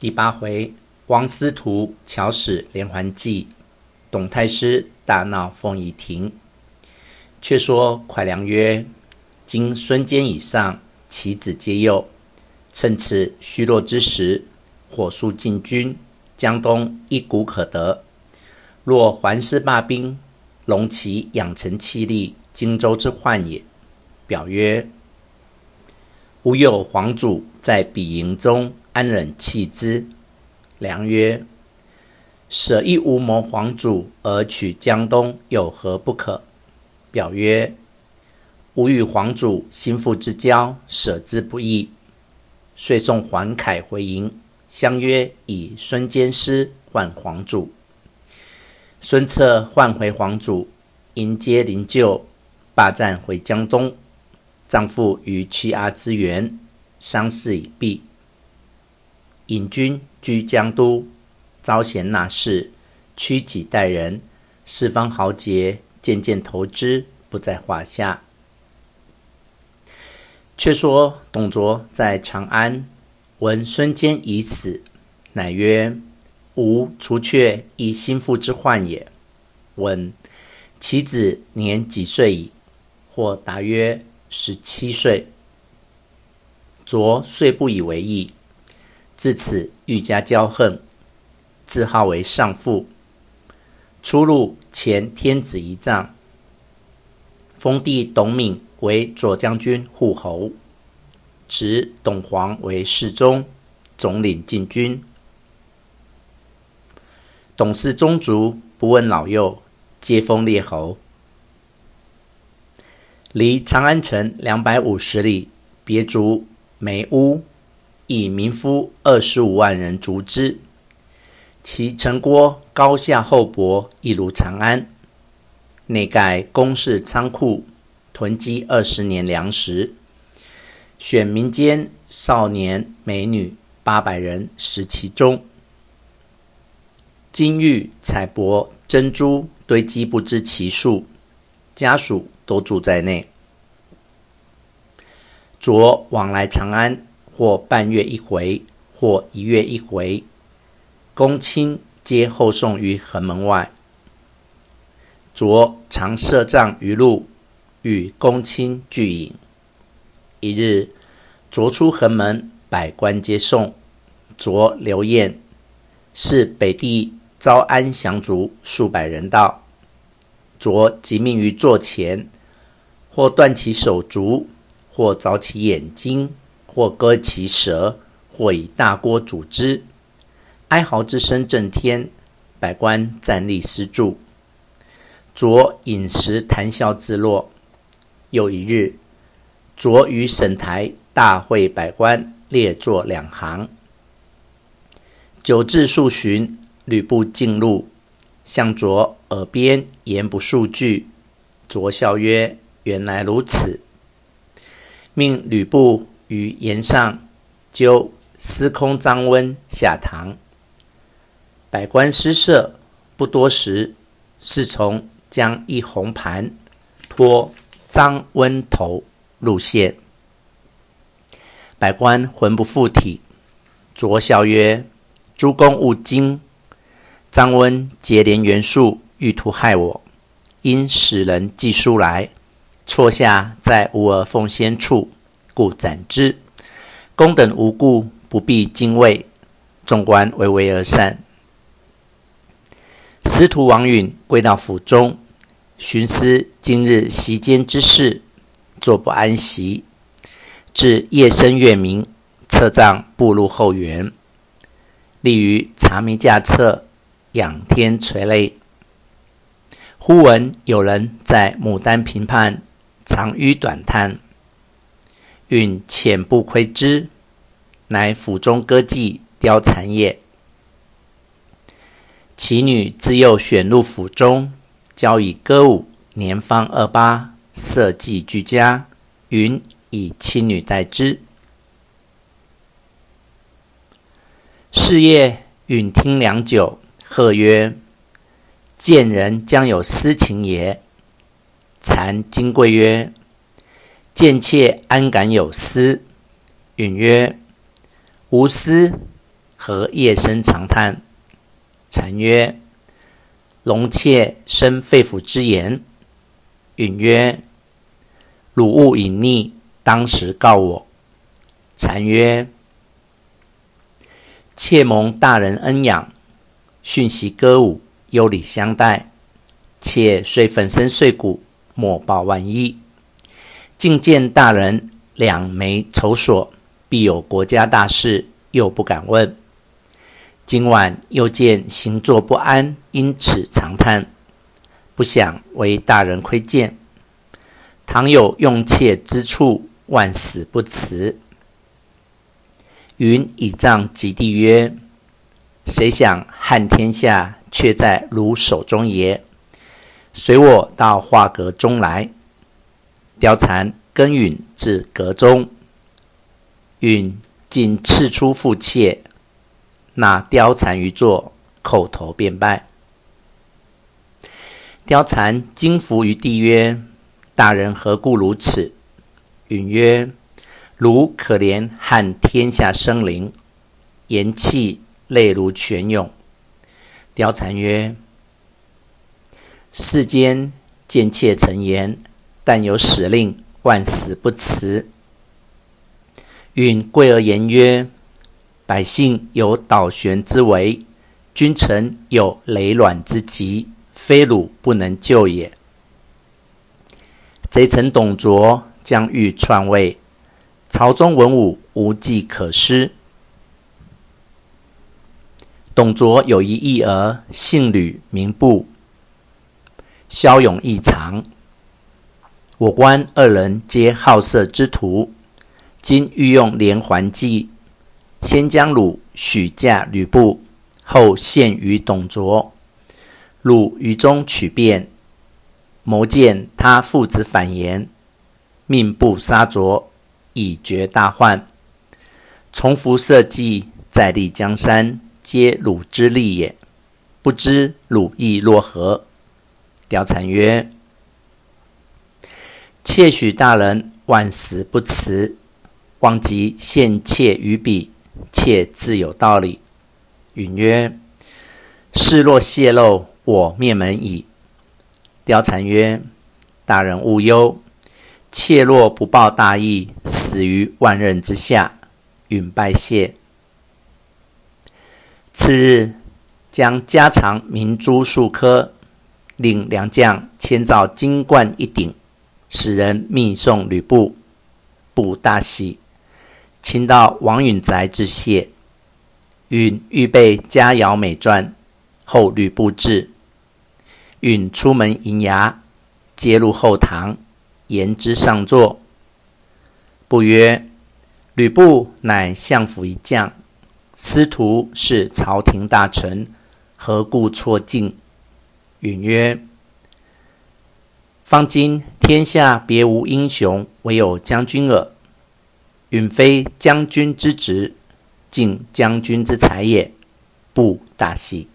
第八回，王司徒巧使连环计，董太师大闹凤仪亭。却说蒯良曰：“今孙坚已上，其子皆幼，趁此虚弱之时，火速进军，江东一鼓可得。若桓师罢兵，容其养成气力，荆州之患也。”表曰：“吾有皇祖在彼营中。”安忍弃之？良曰：“舍一无谋皇祖而取江东，有何不可？”表曰：“吾与皇祖心腹之交，舍之不易。”遂送桓凯回营，相约以孙坚师换皇祖。孙策换回皇祖，迎接灵柩，霸占回江东。丈夫于曲阿之原，丧事已毕。引军居江都，招贤纳士，屈己待人，四方豪杰渐渐投之，不在话下。却说董卓在长安闻孙坚已死，乃曰：“吾除却一心腹之患也。问其子年几岁矣？或答曰：十七岁。卓遂不以为意。”自此愈加骄横，自号为上父。出入前天子仪仗，封弟董闵为左将军护侯，侄董黄为侍中，总领禁军。董氏宗族不问老幼，皆封列侯。离长安城两百五十里，别筑煤屋。以民夫二十五万人筑之，其城郭高下厚薄，一如长安。内盖工事仓库，囤积二十年粮食。选民间少年美女八百人食其中。金玉彩帛珍珠堆积不知其数，家属都住在内。卓往来长安。或半月一回，或一月一回，公卿皆候送于横门外。卓常设帐于路，与公卿俱饮。一日，卓出横门，百官皆送，卓留宴。是北地招安降卒数百人到，卓即命于座前，或断其手足，或凿其眼睛。或割其舌，或以大锅煮之，哀嚎之声震天，百官站立思助。卓饮食谈笑自若。又一日，卓于省台大会百官，列坐两行。久至数旬，吕布进入，向卓耳边言不数句。卓笑曰：“原来如此。”命吕布。于筵上，揪司空张温下堂。百官失色，不多时，侍从将一红盘托张温头入馅。百官魂不附体。卓笑曰：“诸公勿惊，张温结连袁术，欲图害我，因使人寄书来，错下在吾儿奉先处。”故斩之。公等无故，不必惊畏。众官微微而散。司徒王允归到府中，寻思今日席间之事，坐不安席。至夜深月明，册帐步入后园，立于茶弥架侧，仰天垂泪。忽闻有人在牡丹屏畔长吁短叹。允浅不窥之，乃府中歌妓貂蝉也。其女自幼选入府中，教以歌舞，年方二八，色技俱佳。允以妻女待之。是夜，允听良久，喝曰：“见人将有私情也。”蝉惊贵曰。贱妾安敢有私？允曰：无私，何夜深长叹？禅曰：龙妾生肺腑之言。允曰：汝勿隐匿，当时告我。禅曰：妾蒙大人恩养，训习歌舞，优礼相待。妾虽粉身碎骨，莫报万一。觐见大人两眉愁锁，必有国家大事，又不敢问。今晚又见行坐不安，因此长叹。不想为大人亏见，倘有用妾之处，万死不辞。云倚杖击地曰：“谁想汉天下，却在汝手中也。随我到画阁中来。”貂蝉跟允至阁中，允进赤出腹妾，纳貂蝉于座，叩头便拜。貂蝉惊伏于地曰：“大人何故如此？”允曰：“汝可怜汉天下生灵，言訖泪如泉涌。”貂蝉曰：“世间见妾曾言，但有使令，万死不辞。”允贵而言曰：“百姓有倒悬之危，君臣有累卵之急。”非汝不能救也。贼臣董卓将欲篡位，朝中文武无计可施。董卓有一义儿，姓吕，名布，骁勇异常。我观二人皆好色之徒，今欲用连环计，先将汝许嫁吕布，后献于董卓。汝于中取变，谋见他父子反颜，命不杀卓，以绝大患。重复设计，再立江山，皆汝之力也。不知汝意若何？貂蝉曰：“妾许大人万死不辞。望即献妾于彼，妾自有道理。”允曰：“事若泄露。”我灭门矣。貂蝉曰：“大人勿忧，妾若不报大义，死于万仞之下。”允拜谢。次日，将家常明珠数颗，令良将千造金冠一顶，使人密送吕布。布大喜，亲到王允宅致谢。允预备佳肴美馔。后吕布至，允出门迎牙，接入后堂，言之上座。布曰：“吕布乃相府一将，司徒是朝廷大臣，何故错敬？”允曰：“方今天下别无英雄，唯有将军耳。允非将军之职，尽将军之才也。”不大喜。